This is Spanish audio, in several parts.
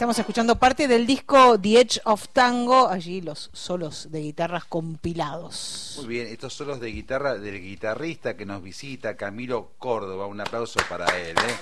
Estamos escuchando parte del disco The Edge of Tango, allí los solos de guitarras compilados. Muy bien, estos solos de guitarra del guitarrista que nos visita, Camilo Córdoba. Un aplauso para él. ¿eh?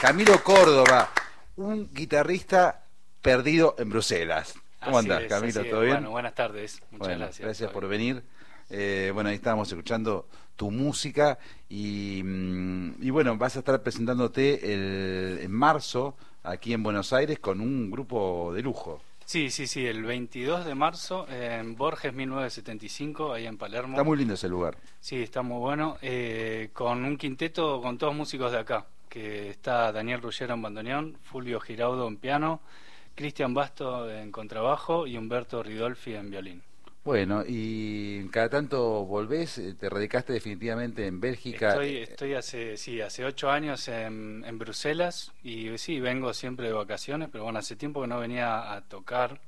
Camilo Córdoba, un guitarrista perdido en Bruselas. ¿Cómo andás, Camilo? ¿Todo bien? Bueno, buenas tardes. Muchas gracias. Gracias por venir. Eh, bueno, ahí estábamos escuchando tu música y, mm, y bueno, vas a estar presentándote el, en marzo aquí en Buenos Aires con un grupo de lujo. Sí, sí, sí, el 22 de marzo en Borges 1975, ahí en Palermo. Está muy lindo ese lugar. Sí, está muy bueno, eh, con un quinteto con todos músicos de acá, que está Daniel Ruggero en bandoneón, Fulvio Giraudo en piano, Cristian Basto en contrabajo y Humberto Ridolfi en violín. Bueno, y cada tanto volvés, eh, te radicaste definitivamente en Bélgica. Estoy, estoy hace, sí, hace ocho años en, en, Bruselas y sí, vengo siempre de vacaciones, pero bueno, hace tiempo que no venía a tocar,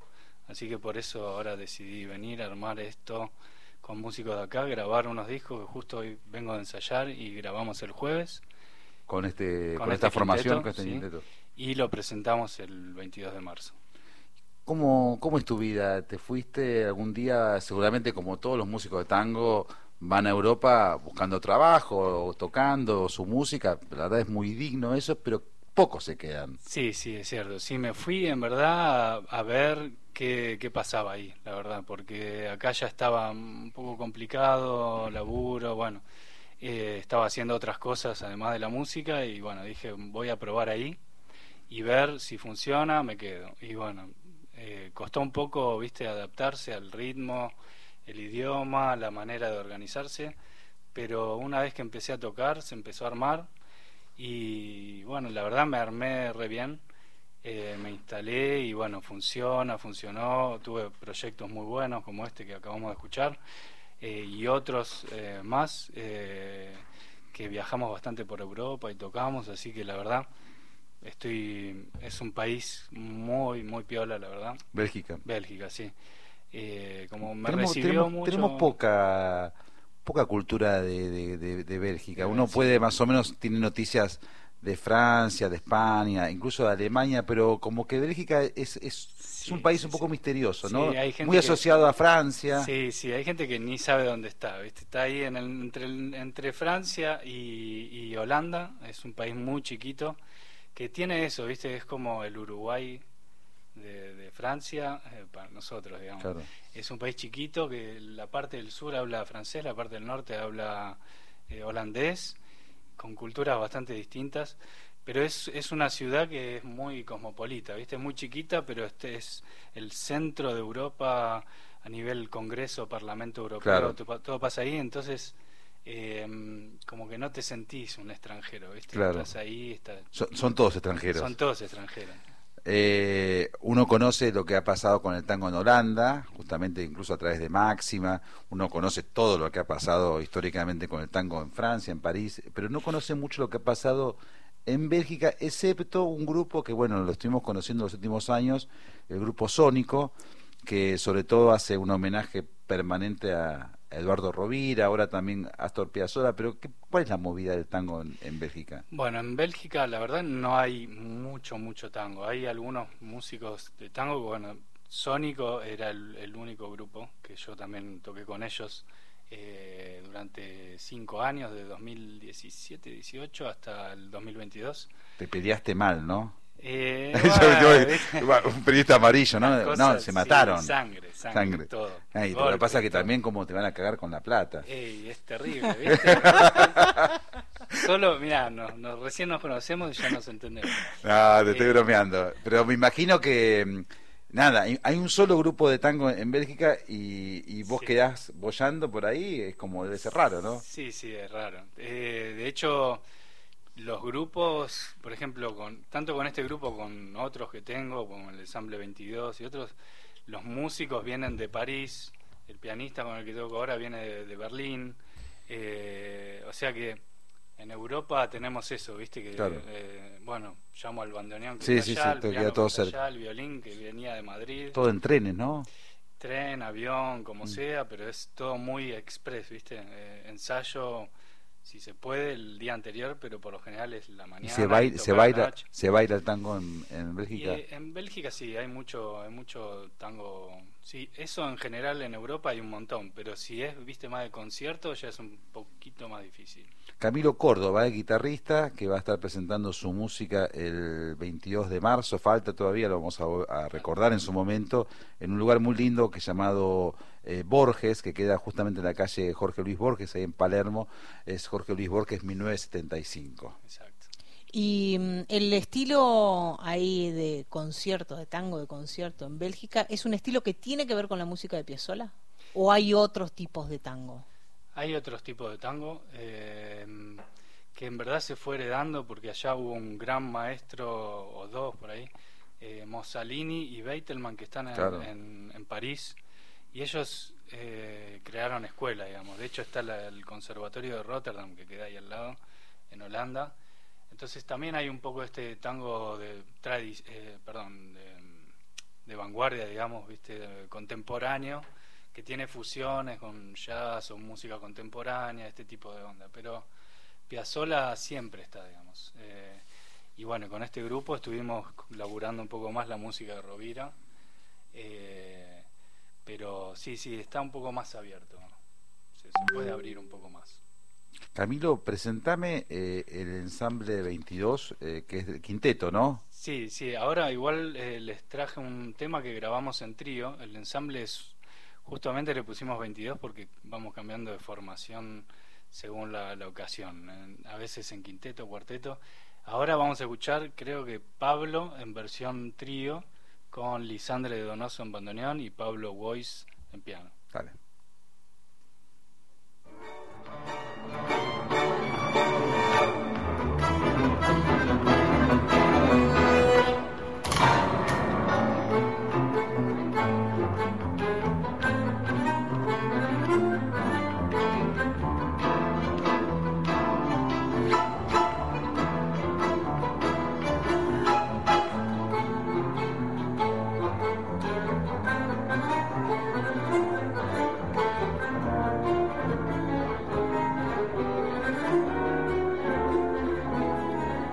así que por eso ahora decidí venir a armar esto con músicos de acá, grabar unos discos que justo hoy vengo a ensayar y grabamos el jueves. Con, este, con, esta este formación, con este Y lo presentamos el 22 de marzo. ¿Cómo, ¿Cómo es tu vida? ¿Te fuiste algún día, seguramente como todos los músicos de tango, van a Europa buscando trabajo, o tocando su música? La verdad es muy digno eso, pero pocos se quedan. Sí, sí, es cierto. Sí, me fui en verdad a, ver qué, qué, pasaba ahí, la verdad, porque acá ya estaba un poco complicado, laburo, bueno, eh, estaba haciendo otras cosas además de la música y bueno, dije, voy a probar ahí y ver si funciona, me quedo. Y bueno, eh, costó un poco, viste, adaptarse al ritmo, el idioma, la manera de organizarse, pero una vez que empecé a tocar, se empezó a armar y bueno, la verdad me armé re bien, eh, me instalé y bueno, funciona, funcionó, tuve proyectos muy buenos como este que acabamos de escuchar eh, y otros más que viajamos bastante por Europa y tocamos, así que la verdad Estoy, es un país muy, muy piola, la verdad. Bélgica. Bélgica, sí. Eh, como me tenemos, recibió mucho... tenemos poca poca cultura de, de, Bélgica. Uno puede más o menos tiene noticias de Francia, de España, incluso de Alemania, pero como que Bélgica es, es, un país un poco misterioso, ¿no? Muy asociado a Francia. Sí, sí, hay gente que ni sabe dónde está, ¿viste? Está ahí en entre, entre Francia y, y Holanda, es un país muy chiquito que tiene eso, ¿viste? Es como el Uruguay de, Francia, eh, para nosotros, digamos. Es un país chiquito que la parte del sur habla francés, la parte del norte habla eh, holandés, con culturas bastante distintas. Pero es, es una ciudad que es muy cosmopolita, ¿viste? Es muy chiquita, pero este es el centro de Europa a nivel Congreso, Parlamento Europeo, todo pasa ahí, entonces eh, como que no te sentís un extranjero, ¿viste? Estás ahí, son, todos extranjeros. Son todos extranjeros. Eh, uno conoce lo que ha pasado con el tango en Holanda, justamente incluso a través de Máxima, uno conoce todo lo que ha pasado históricamente con el tango en Francia, en París, pero no conoce mucho lo que ha pasado en Bélgica, excepto un grupo que, bueno, lo estuvimos conociendo en los últimos años, el grupo Sónico, que sobre todo hace un homenaje permanente a, Eduardo Rovira, ahora también Astor Piazzolla, pero ¿qué, ¿cuál es la movida del tango en, Bélgica? Bueno, en Bélgica la verdad no hay mucho, mucho tango. Hay algunos músicos de tango, bueno, Sónico era el, único grupo que yo también toqué con ellos eh, durante cinco años, de 2017-18 hasta el 2022. Te peleaste mal, ¿no? Eh, un periodista amarillo, ¿no? no, se mataron. sangre, sangre, todo. lo que pasa es que también como te van a cagar con la plata. es terrible, ¿viste? Solo, mira, no, recién nos conocemos y ya nos entendemos. No, te estoy eh, bromeando. Pero me imagino que, mm, nada, hay un solo grupo de tango en Bélgica y, vos quedás bollando por ahí, es como debe ser raro, ¿no? Sí, sí, es raro. Eh, de hecho los grupos, por ejemplo, con tanto con este grupo, con otros que tengo, como el Ensamble 22 y otros, los músicos vienen de París, el pianista con el que toco ahora viene de, Berlín, eh, o sea que en Europa tenemos eso, viste que eh, bueno, llamo al bandoneón que sí, sí, allá, sí, el, todo allá, el violín que venía de Madrid. Todo en trenes, ¿no? Tren, avión, como mm. sea, pero es todo muy express, viste, eh, ensayo si se puede el día anterior, pero por lo general es la mañana. ¿Y se, baila, se, baila, se baila el tango en, en Bélgica? Y, en Bélgica sí, hay mucho, hay mucho tango. Sí, eso en general en Europa hay un montón, pero si es, viste, más de concierto ya es un poquito más difícil. Camilo Córdoba, el guitarrista, que va a estar presentando su música el 22 de marzo, falta todavía, lo vamos a, a recordar en su momento, en un lugar muy lindo que llamado eh, Borges, que queda justamente en la calle Jorge Luis Borges, ahí en Palermo, es Jorge Luis Borges 1975. Exacto. Y mm, el estilo ahí de concierto, de tango de concierto en Bélgica, ¿es un estilo que tiene que ver con la música de Piazzolla? ¿O hay otros tipos de tango? Hay otros tipos de tango eh, que en verdad se fue heredando porque allá hubo un gran maestro o dos por ahí, eh, Mossalini y Beitelman que están en, en, París y ellos eh, crearon escuela, digamos. De hecho está el Conservatorio de Rotterdam que queda ahí al lado, en Holanda. Entonces también hay un poco este tango de perdón, de, vanguardia, digamos, viste, contemporáneo que tiene fusiones con jazz o música contemporánea, este tipo de onda. Pero Piazzolla siempre está, digamos. Eh, y bueno, con este grupo estuvimos laburando un poco más la música de Rovira. Eh, pero sí, sí, está un poco más abierto. Se, puede abrir un poco más. Camilo, presentame eh, el ensamble 22, que es el quinteto, ¿no? Sí, sí, ahora igual les traje un tema que grabamos en trío. El ensamble es Justamente le pusimos 22 porque vamos cambiando de formación según la, ocasión, a veces en quinteto, cuarteto. Ahora vamos a escuchar, creo que Pablo en versión trío, con Lisandre de Donoso en bandoneón y Pablo Voice en piano. Dale.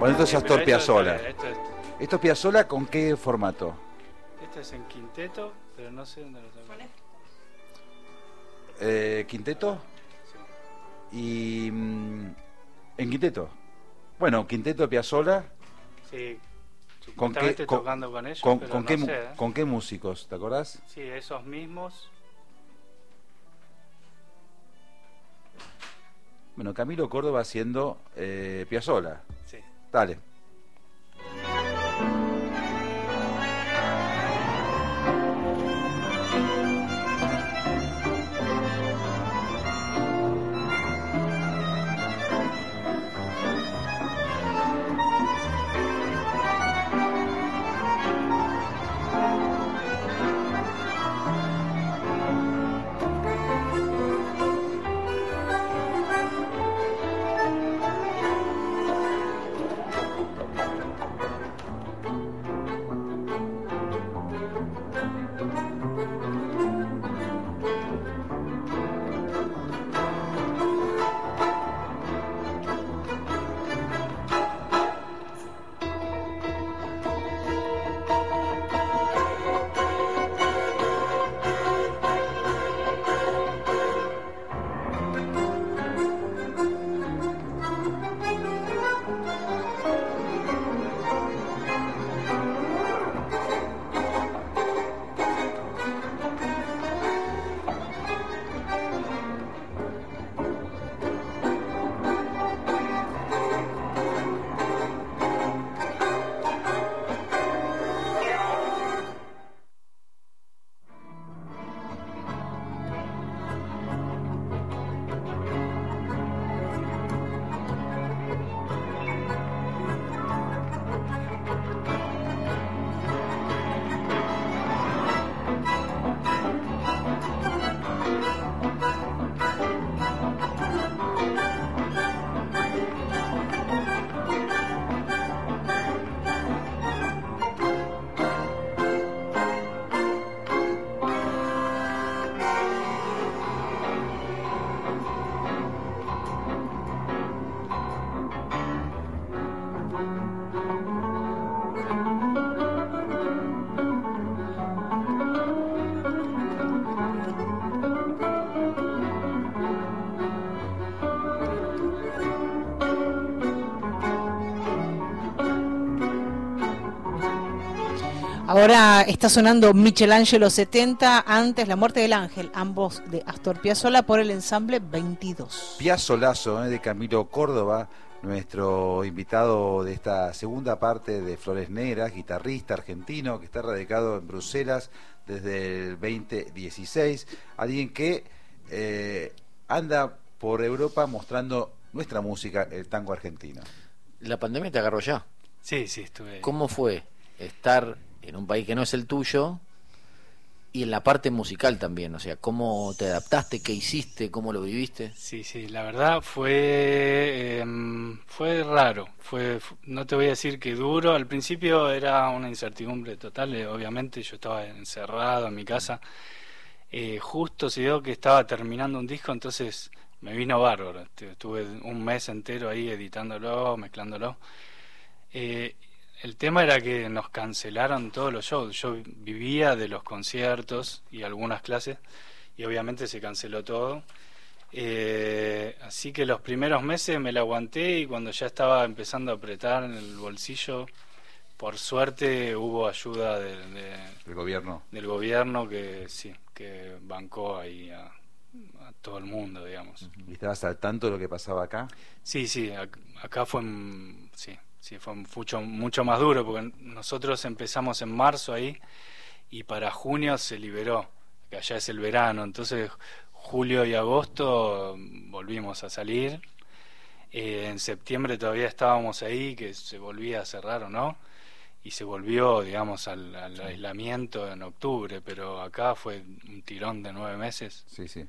Bueno, esto es Astor Piazzolla. Esto, es... Piazzolla con qué formato? Este es en quinteto, pero no sé dónde lo saco. Eh, ¿Quinteto? Sí. Y... Mm, ¿En quinteto? Bueno, quinteto Piazzolla. Sí. ¿Con qué, tocando con, ellos, con, con qué, ¿eh? ¿Con qué músicos? ¿Te acordás? Sí, esos mismos. Bueno, Camilo Córdoba haciendo eh, Piazzolla. Sí. Ahora está sonando Michelangelo 70, antes La muerte del ángel, ambos de Astor Piazzolla por el ensamble 22. Piazzolazo ¿eh? de Camilo Córdoba, nuestro invitado de esta segunda parte de Flores Negras, guitarrista argentino que está radicado en Bruselas desde el 2016, alguien que eh, anda por Europa mostrando nuestra música, el tango argentino. La pandemia te agarró ya. Sí, sí, estuve. ¿Cómo fue estar en un país que no es el tuyo y en la parte musical también, o sea, cómo te adaptaste, qué hiciste, cómo lo viviste. Sí, sí, la verdad fue em, fue raro, fue no te voy a decir que duro, al principio era una incertidumbre total, eh, obviamente yo estaba encerrado en mi casa, eh, justo se dio que estaba terminando un disco, entonces me vino bárbaro, estuve un mes entero ahí editándolo, mezclándolo. Eh, el tema era que nos cancelaron todos los shows. Yo vivía de los conciertos y algunas clases y obviamente se canceló todo. Eh, así que los primeros meses me la aguanté y cuando ya estaba empezando a apretar en el bolsillo, por suerte hubo ayuda del gobierno. Del gobierno que sí, que bancó ahí a, todo el mundo, digamos. ¿Y estabas al tanto de lo que pasaba acá? Sí, sí, acá fue, sí, Sí, fue mucho, mucho más duro porque nosotros empezamos en marzo ahí y para junio se liberó, que allá es el verano, entonces julio y agosto volvimos a salir. Eh, en septiembre todavía estábamos ahí, que se volvía a cerrar o no, y se volvió, digamos, al, aislamiento en octubre, pero acá fue un tirón de nueve meses. Sí, sí.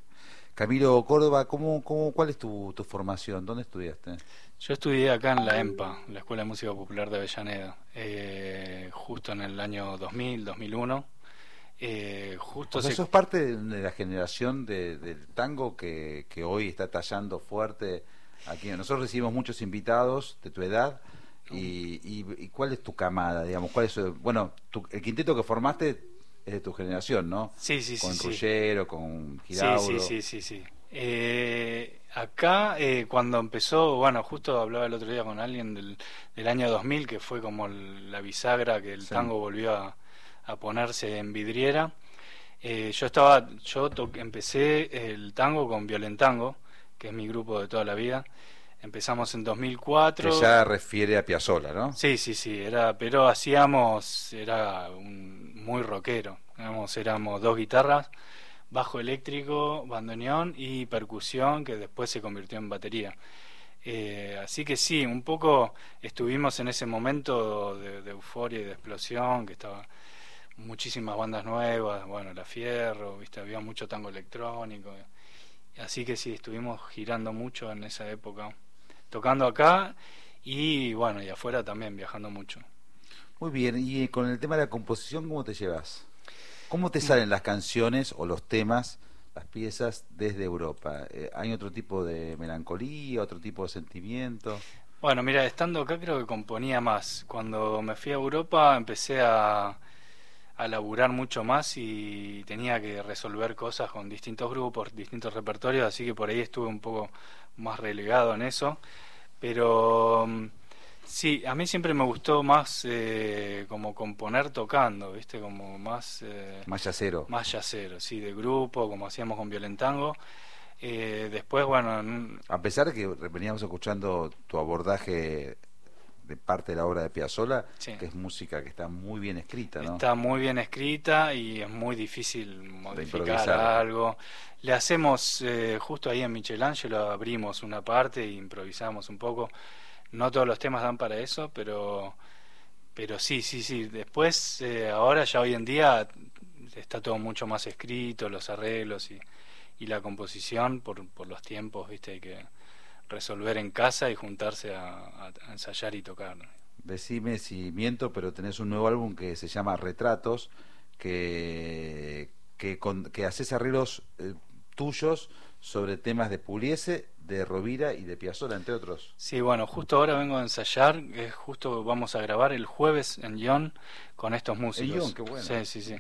Camilo Córdoba, ¿cómo, cómo, ¿cuál es tu, tu formación? ¿Dónde estudiaste? Yo estudié acá en la EMPA, la Escuela de Música Popular de Avellaneda, eh, justo en el año 2000, 2001. Eh, justo o sea, sos parte de la generación del tango que, que, hoy está tallando fuerte aquí. Nosotros recibimos muchos invitados de tu edad. Y, y, cuál es tu camada, digamos? ¿Cuál es, bueno, el quinteto que formaste es de tu generación, ¿no? Sí, sí, sí. Con Ruggero, con Girauro. Sí, sí, sí, sí. sí. Eh, Acá, eh, cuando empezó, bueno, justo hablaba el otro día con alguien del, del año 2000, que fue como la bisagra que el tango volvió a, ponerse en vidriera. Eh, yo estaba, yo empecé el tango con Violentango, que es mi grupo de toda la vida. Empezamos en 2004. Que ya refiere a Piazzolla, ¿no? Sí, sí, sí, era, pero hacíamos, era un, muy rockero. Éramos, éramos dos guitarras bajo eléctrico, bandoneón y percusión que después se convirtió en batería. Eh, así que sí, un poco estuvimos en ese momento de, euforia y de explosión, que estaba muchísimas bandas nuevas, bueno, La Fierro, viste, había mucho tango electrónico. Así que sí, estuvimos girando mucho en esa época, tocando acá y bueno, y afuera también, viajando mucho. Muy bien, y con el tema de la composición, ¿cómo te llevas? ¿Cómo te salen las canciones o los temas, las piezas desde Europa? Eh, ¿Hay otro tipo de melancolía, otro tipo de sentimiento? Bueno, mira, estando acá creo que componía más. Cuando me fui a Europa empecé a, a laburar mucho más y tenía que resolver cosas con distintos grupos, distintos repertorios, así que por ahí estuve un poco más relegado en eso. Pero mm, Sí, a mí siempre me gustó más eh, como componer tocando, ¿viste? Como más... Eh, más yacero. Más yacero, sí, de grupo, como hacíamos con Violentango. Eh, después, bueno... A pesar de que veníamos escuchando tu abordaje de parte de la obra de Piazzolla, que es música que está muy bien escrita, ¿no? Está muy bien escrita y es muy difícil modificar algo. Le hacemos, eh, justo ahí en Michelangelo abrimos una parte e improvisamos un poco no todos los temas dan para eso, pero, pero sí, sí, sí. Después, eh, ahora ya hoy en día está todo mucho más escrito, los arreglos y, y la composición por, por los tiempos, viste, hay que resolver en casa y juntarse a, ensayar y tocar. Decime si miento, pero tenés un nuevo álbum que se llama Retratos, que, que, que haces arreglos eh, tuyos sobre temas de Puliese, de Rovira y de Piazzolla, entre otros. Sí, bueno, justo ahora vengo a ensayar, es justo vamos a grabar el jueves en Lyon con estos músicos. En qué bueno. Sí, sí, sí.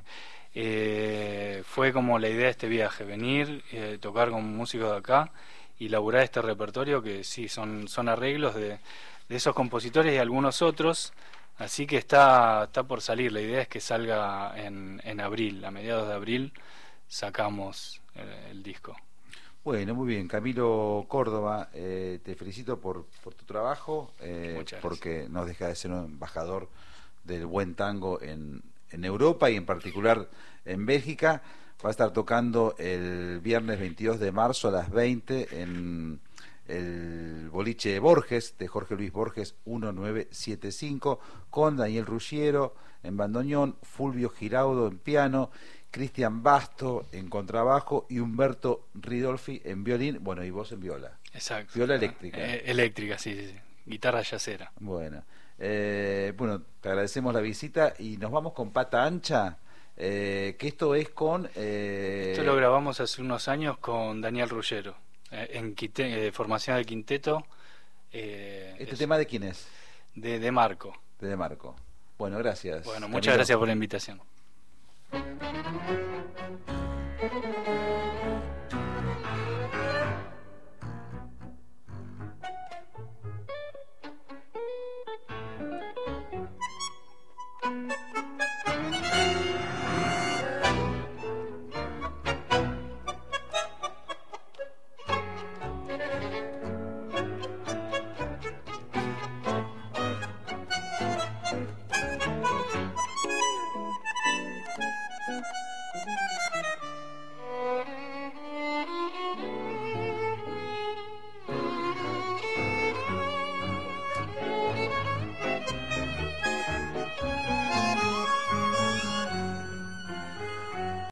Eh, fue como la idea de este viaje, venir, eh, tocar con músicos de acá y laburar este repertorio que sí, son, son arreglos de, de esos compositores y algunos otros Así que está, está por salir. La idea es que salga en, en abril, a mediados de abril sacamos el, el disco. Bueno, muy bien. Camilo Córdoba, eh, te felicito por, por tu trabajo, eh, porque no deja de ser un embajador del buen tango en, en Europa y en particular en Bélgica. Va a estar tocando el viernes 22 de marzo a las 20 en el boliche Borges, de Jorge Luis Borges 1975, con Daniel Ruggiero en bandoneón, Fulvio Giraudo en piano, Cristian Basto en contrabajo y Humberto Ridolfi en violín, bueno, y vos en viola. Exacto. Viola eléctrica. Eh, eléctrica, sí, sí, sí. Guitarra yacera. Bueno, eh, bueno, te agradecemos la visita y nos vamos con pata ancha, eh, que esto es con... eh, Esto lo grabamos hace unos años con Daniel Ruggero, eh, en quinte- formación de quinteto. eh, ¿Este es tema de quién es? de, de Marco. De, De Marco. Bueno, gracias. Bueno, Camilo. muchas gracias por la invitación. Thank you.